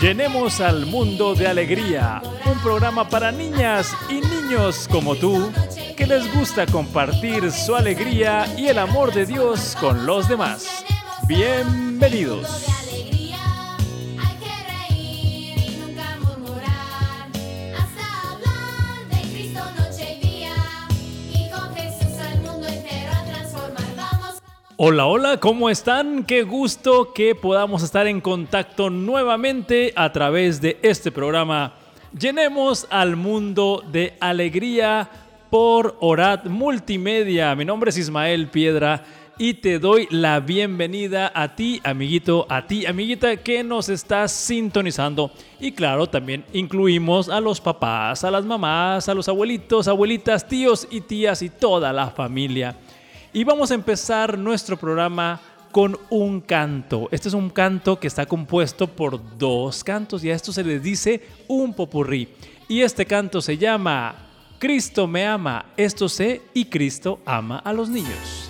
Llenemos al mundo de alegría, un programa para niñas y niños como tú que les gusta compartir su alegría y el amor de Dios con los demás. Bienvenidos. Hola, hola, ¿cómo están? Qué gusto que podamos estar en contacto nuevamente a través de este programa. Llenemos al mundo de alegría por Orat Multimedia. Mi nombre es Ismael Piedra y te doy la bienvenida a ti, amiguito, a ti, amiguita, que nos estás sintonizando. Y claro, también incluimos a los papás, a las mamás, a los abuelitos, abuelitas, tíos y tías y toda la familia. Y vamos a empezar nuestro programa con un canto. Este es un canto que está compuesto por dos cantos y a esto se le dice un popurrí. Y este canto se llama Cristo me ama, esto sé y Cristo ama a los niños.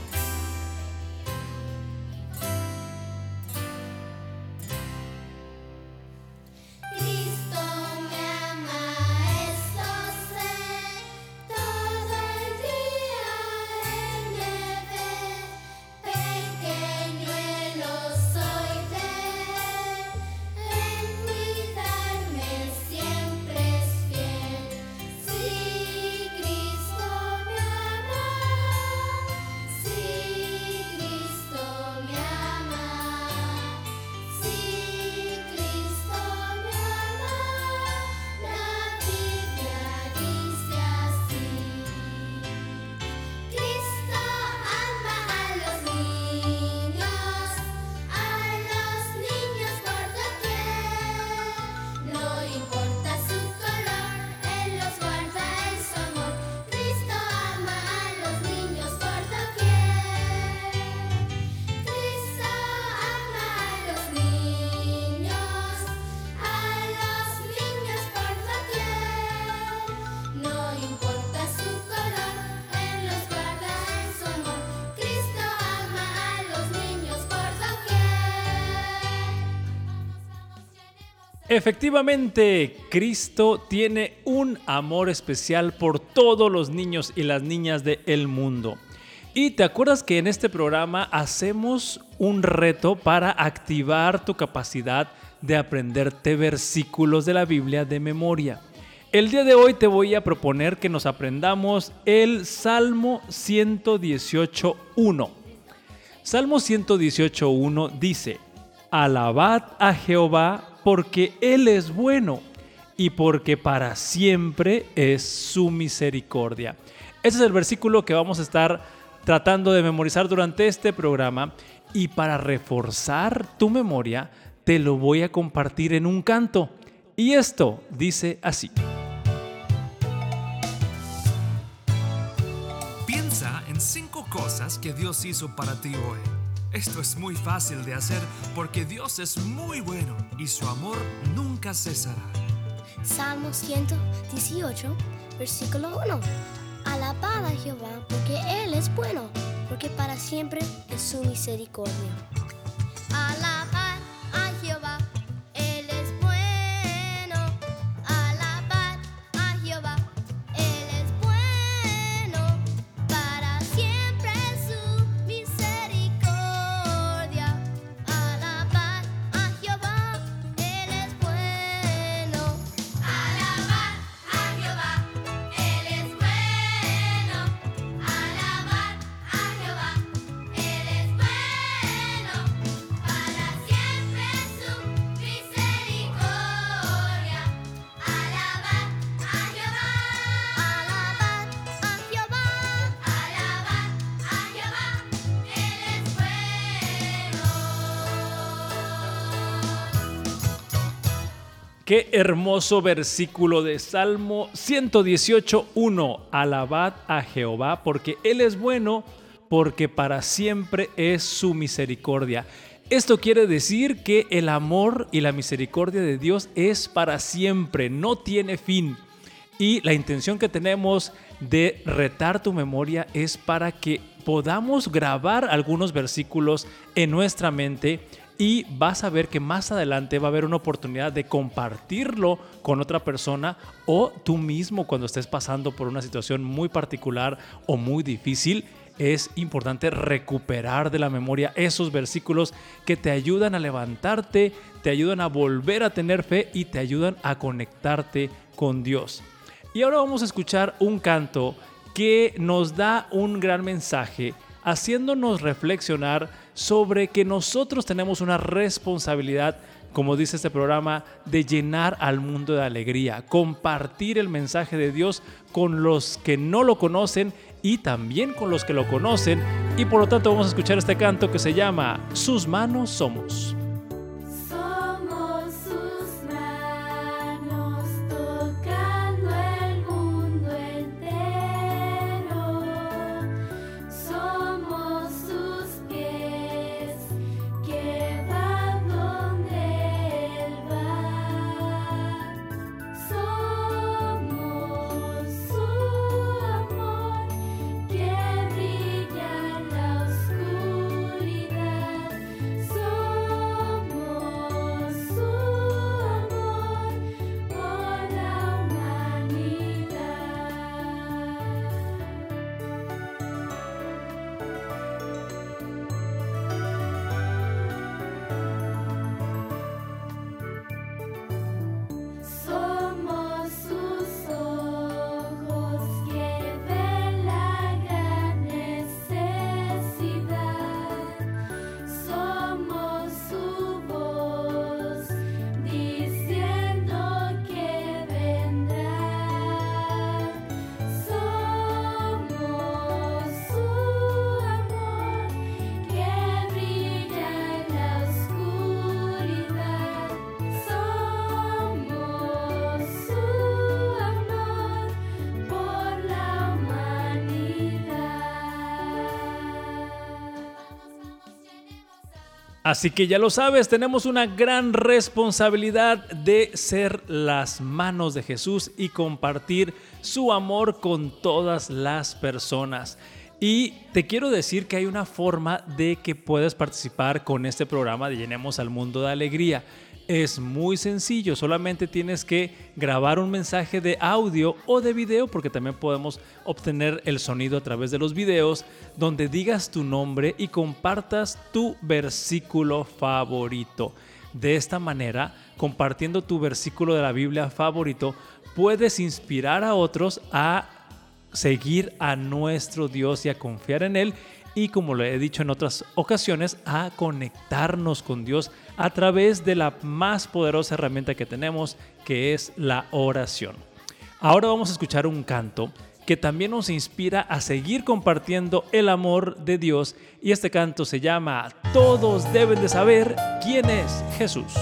Efectivamente, Cristo tiene un amor especial por todos los niños y las niñas del mundo. Y te acuerdas que en este programa hacemos un reto para activar tu capacidad de aprenderte versículos de la Biblia de memoria. El día de hoy te voy a proponer que nos aprendamos el Salmo 118.1. Salmo 118.1 dice, Alabad a Jehová porque Él es bueno y porque para siempre es su misericordia. Ese es el versículo que vamos a estar tratando de memorizar durante este programa y para reforzar tu memoria te lo voy a compartir en un canto. Y esto dice así. Piensa en cinco cosas que Dios hizo para ti hoy. Esto es muy fácil de hacer porque Dios es muy bueno y su amor nunca cesará. Salmo 118, versículo 1. Alabad a Jehová porque Él es bueno, porque para siempre es su misericordia. Qué hermoso versículo de Salmo 118.1. Alabad a Jehová porque Él es bueno, porque para siempre es su misericordia. Esto quiere decir que el amor y la misericordia de Dios es para siempre, no tiene fin. Y la intención que tenemos de retar tu memoria es para que podamos grabar algunos versículos en nuestra mente y vas a ver que más adelante va a haber una oportunidad de compartirlo con otra persona o tú mismo cuando estés pasando por una situación muy particular o muy difícil. Es importante recuperar de la memoria esos versículos que te ayudan a levantarte, te ayudan a volver a tener fe y te ayudan a conectarte con Dios. Y ahora vamos a escuchar un canto que nos da un gran mensaje, haciéndonos reflexionar sobre que nosotros tenemos una responsabilidad, como dice este programa, de llenar al mundo de alegría, compartir el mensaje de Dios con los que no lo conocen y también con los que lo conocen. Y por lo tanto vamos a escuchar este canto que se llama Sus manos somos. Así que ya lo sabes, tenemos una gran responsabilidad de ser las manos de Jesús y compartir su amor con todas las personas. Y te quiero decir que hay una forma de que puedas participar con este programa de Llenemos al Mundo de Alegría. Es muy sencillo, solamente tienes que grabar un mensaje de audio o de video, porque también podemos obtener el sonido a través de los videos, donde digas tu nombre y compartas tu versículo favorito. De esta manera, compartiendo tu versículo de la Biblia favorito, puedes inspirar a otros a seguir a nuestro Dios y a confiar en Él y como lo he dicho en otras ocasiones, a conectarnos con Dios a través de la más poderosa herramienta que tenemos, que es la oración. Ahora vamos a escuchar un canto que también nos inspira a seguir compartiendo el amor de Dios y este canto se llama Todos deben de saber quién es Jesús.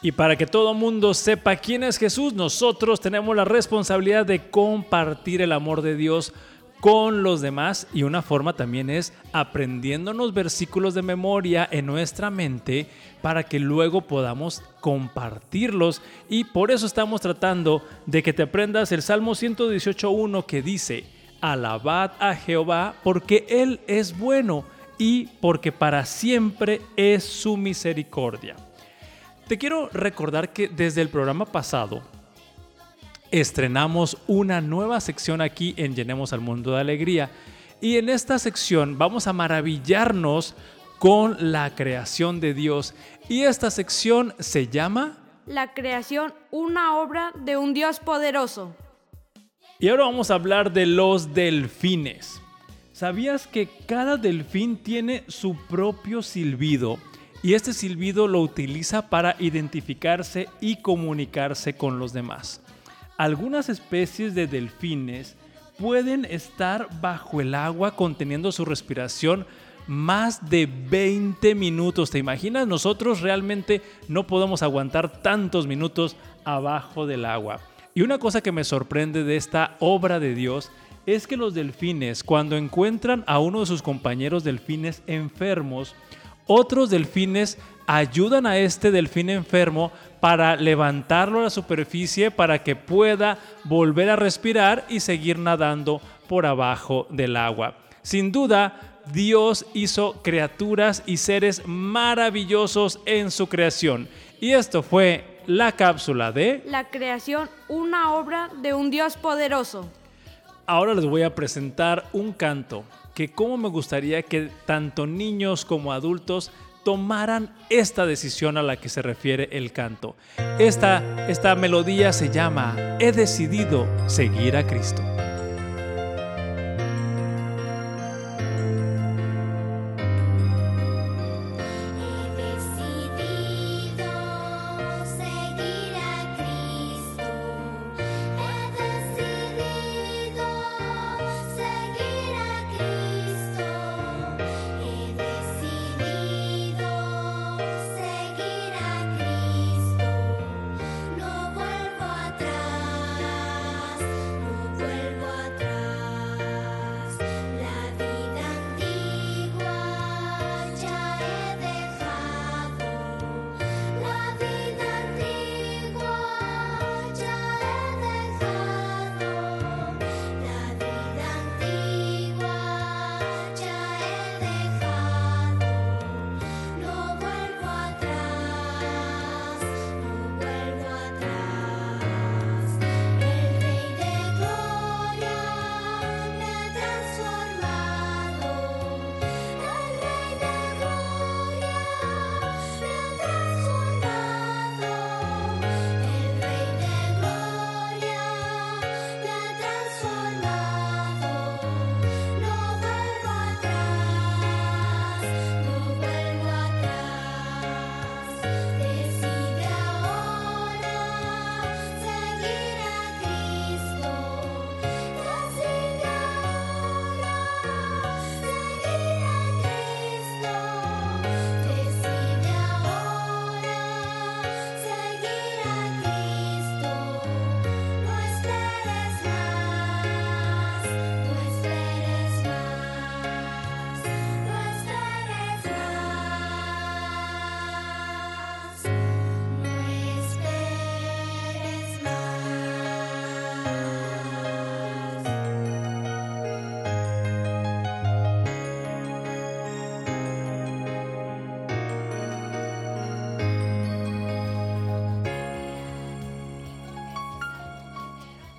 Y para que todo mundo sepa quién es Jesús, nosotros tenemos la responsabilidad de compartir el amor de Dios con los demás y una forma también es aprendiéndonos versículos de memoria en nuestra mente para que luego podamos compartirlos y por eso estamos tratando de que te aprendas el Salmo 118.1 que dice, alabad a Jehová porque Él es bueno y porque para siempre es su misericordia. Te quiero recordar que desde el programa pasado estrenamos una nueva sección aquí en Llenemos al Mundo de Alegría y en esta sección vamos a maravillarnos con la creación de Dios y esta sección se llama La creación, una obra de un Dios poderoso. Y ahora vamos a hablar de los delfines. ¿Sabías que cada delfín tiene su propio silbido? Y este silbido lo utiliza para identificarse y comunicarse con los demás. Algunas especies de delfines pueden estar bajo el agua conteniendo su respiración más de 20 minutos. ¿Te imaginas? Nosotros realmente no podemos aguantar tantos minutos abajo del agua. Y una cosa que me sorprende de esta obra de Dios es que los delfines, cuando encuentran a uno de sus compañeros delfines enfermos, otros delfines ayudan a este delfín enfermo para levantarlo a la superficie para que pueda volver a respirar y seguir nadando por abajo del agua. Sin duda, Dios hizo criaturas y seres maravillosos en su creación. Y esto fue la cápsula de... La creación, una obra de un Dios poderoso. Ahora les voy a presentar un canto que como me gustaría que tanto niños como adultos tomaran esta decisión a la que se refiere el canto. Esta, esta melodía se llama He decidido seguir a Cristo.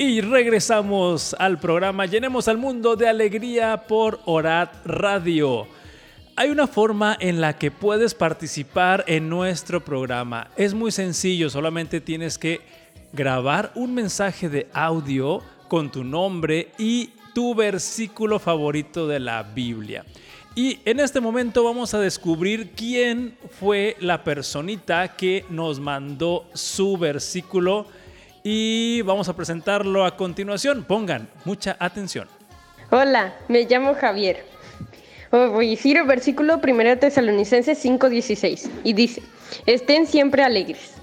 Y regresamos al programa Llenemos al Mundo de Alegría por Orat Radio. Hay una forma en la que puedes participar en nuestro programa. Es muy sencillo, solamente tienes que grabar un mensaje de audio con tu nombre y tu versículo favorito de la Biblia. Y en este momento vamos a descubrir quién fue la personita que nos mandó su versículo y vamos a presentarlo a continuación. Pongan mucha atención. Hola, me llamo Javier. Voy a decir el versículo 1 Tesalonicenses 5:16 y dice, estén siempre alegres.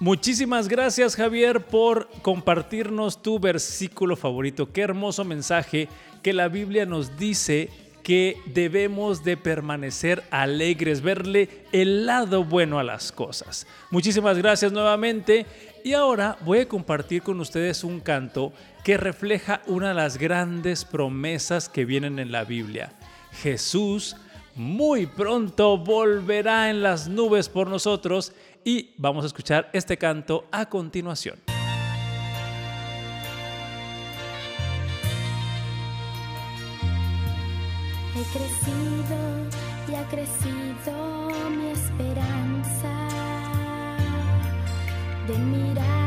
Muchísimas gracias Javier por compartirnos tu versículo favorito. Qué hermoso mensaje que la Biblia nos dice que debemos de permanecer alegres, verle el lado bueno a las cosas. Muchísimas gracias nuevamente y ahora voy a compartir con ustedes un canto que refleja una de las grandes promesas que vienen en la Biblia. Jesús muy pronto volverá en las nubes por nosotros y vamos a escuchar este canto a continuación. Crecido y ha crecido mi esperanza de mirar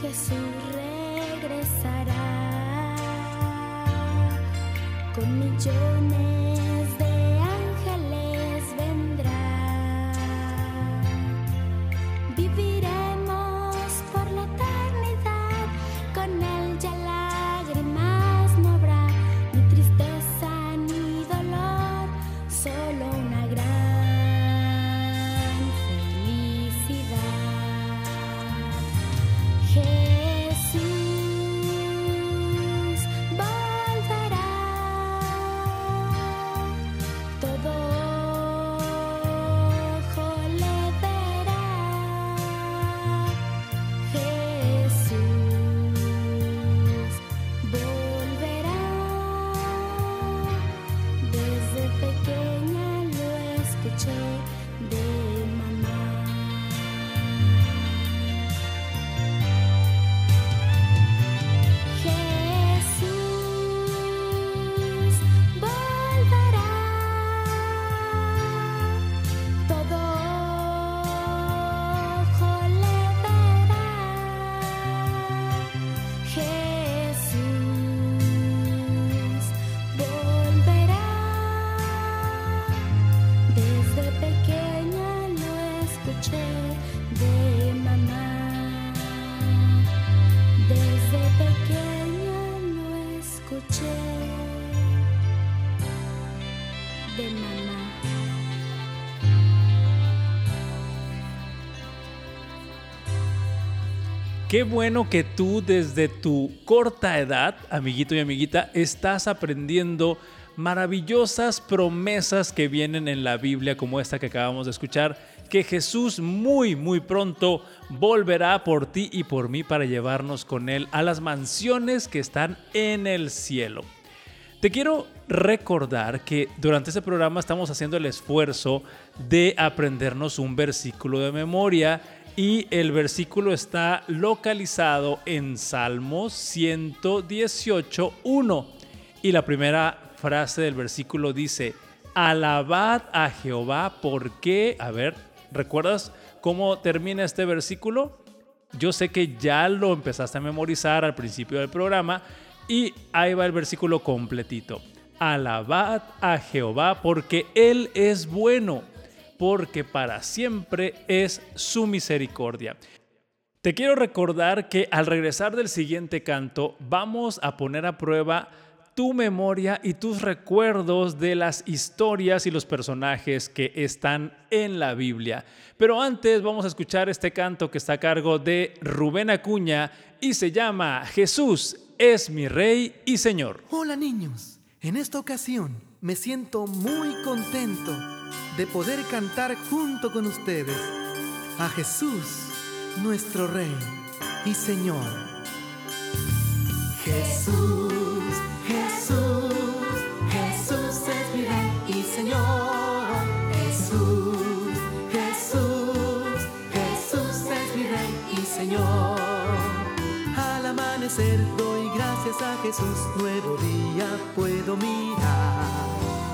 Jesús regresará. Con millones escuché de Qué bueno que tú desde tu corta edad, amiguito y amiguita, estás aprendiendo maravillosas promesas que vienen en la Biblia como esta que acabamos de escuchar, que Jesús muy, muy pronto volverá por ti y por mí para llevarnos con Él a las mansiones que están en el cielo. Te quiero recordar que durante este programa estamos haciendo el esfuerzo de aprendernos un versículo de memoria y el versículo está localizado en Salmos 118.1 y la primera frase del versículo dice, alabad a Jehová porque, a ver, ¿recuerdas cómo termina este versículo? Yo sé que ya lo empezaste a memorizar al principio del programa y ahí va el versículo completito. Alabad a Jehová porque Él es bueno, porque para siempre es su misericordia. Te quiero recordar que al regresar del siguiente canto vamos a poner a prueba tu memoria y tus recuerdos de las historias y los personajes que están en la Biblia. Pero antes vamos a escuchar este canto que está a cargo de Rubén Acuña y se llama Jesús es mi Rey y Señor. Hola niños, en esta ocasión me siento muy contento de poder cantar junto con ustedes a Jesús, nuestro Rey y Señor. Jesús, Jesús, Jesús es mi Rey y Señor. Doy gracias a Jesús, nuevo día puedo mirar.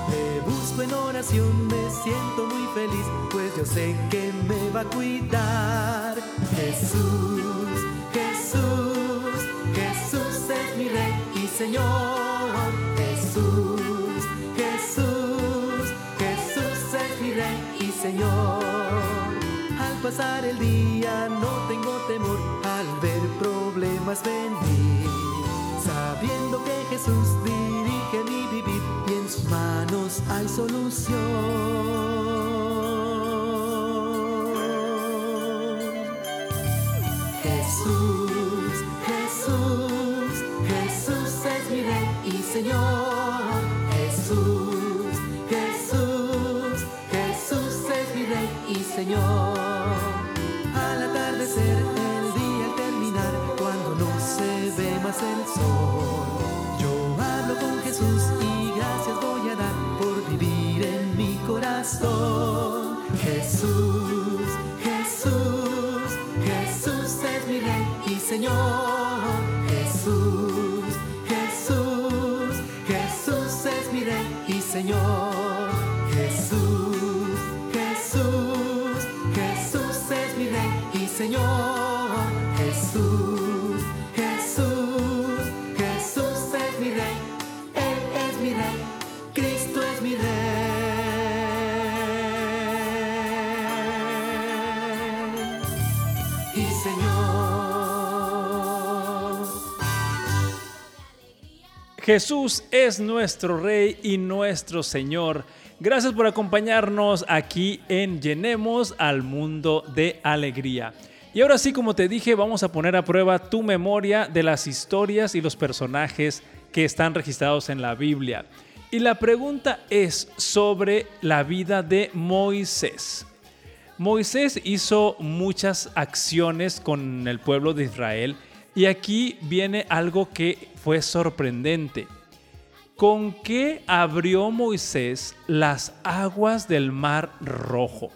Te busco en oración, me siento muy feliz, pues yo sé que me va a cuidar. Jesús, Jesús, Jesús es mi Rey y Señor. Jesús, Jesús, Jesús es mi Rey y Señor. Al pasar el día no tengo temor al ver problemas venir, sabiendo que Jesús dirige mi vivir y en sus manos hay solución. Jesús, Jesús, Jesús es mi Rey y Señor. Jesús, Jesús, Jesús es mi Rey y Señor. Al atardecer, el día terminar, cuando no se ve más el sol, Jesús y gracias voy a dar por vivir en mi corazón. Jesús, Jesús, Jesús es mi Rey y Señor. Jesús, Jesús, Jesús es mi Rey y Señor. Jesús es nuestro Rey y nuestro Señor. Gracias por acompañarnos aquí en Llenemos al Mundo de Alegría. Y ahora sí, como te dije, vamos a poner a prueba tu memoria de las historias y los personajes que están registrados en la Biblia. Y la pregunta es sobre la vida de Moisés. Moisés hizo muchas acciones con el pueblo de Israel y aquí viene algo que fue sorprendente. ¿Con qué abrió Moisés las aguas del mar rojo?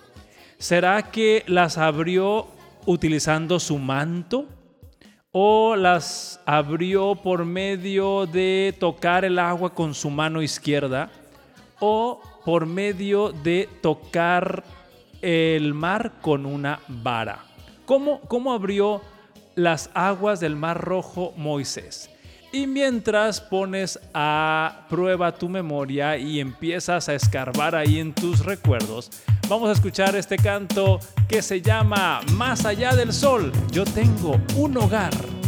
¿Será que las abrió utilizando su manto? ¿O las abrió por medio de tocar el agua con su mano izquierda? ¿O por medio de tocar el mar con una vara? ¿Cómo, cómo abrió las aguas del mar rojo Moisés? Y mientras pones a prueba tu memoria y empiezas a escarbar ahí en tus recuerdos, vamos a escuchar este canto que se llama Más allá del sol, yo tengo un hogar.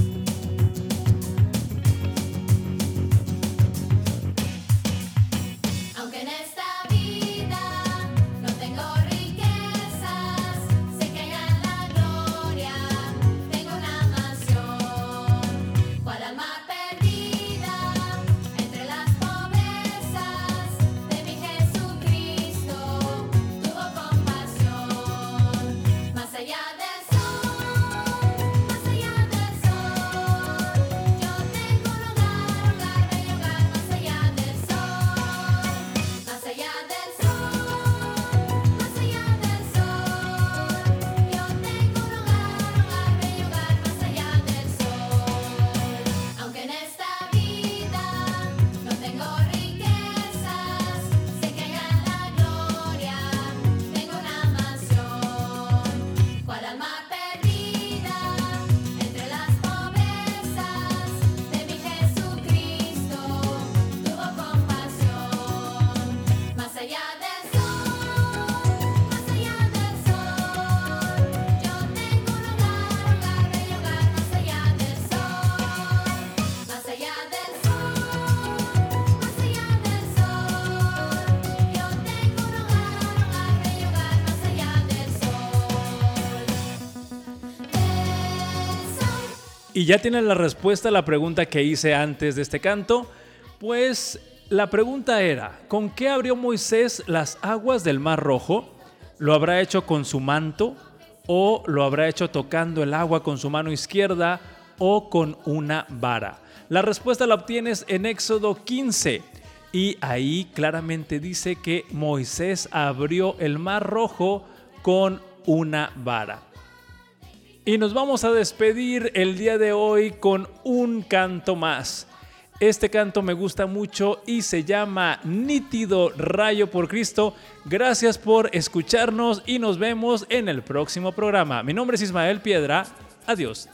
Y ya tienes la respuesta a la pregunta que hice antes de este canto. Pues La pregunta era, ¿con qué abrió Moisés las aguas del Mar Rojo? ¿Lo habrá hecho con su manto? ¿O lo habrá hecho tocando el agua con su mano izquierda? ¿O con una vara? La respuesta la obtienes en Éxodo 15. Y ahí claramente dice que Moisés abrió el Mar Rojo con una vara. Y nos vamos a despedir el día de hoy con un canto más. Este canto me gusta mucho y se llama Nítido Rayo por Cristo. Gracias por escucharnos y nos vemos en el próximo programa. Mi nombre es Ismael Piedra. Adiós.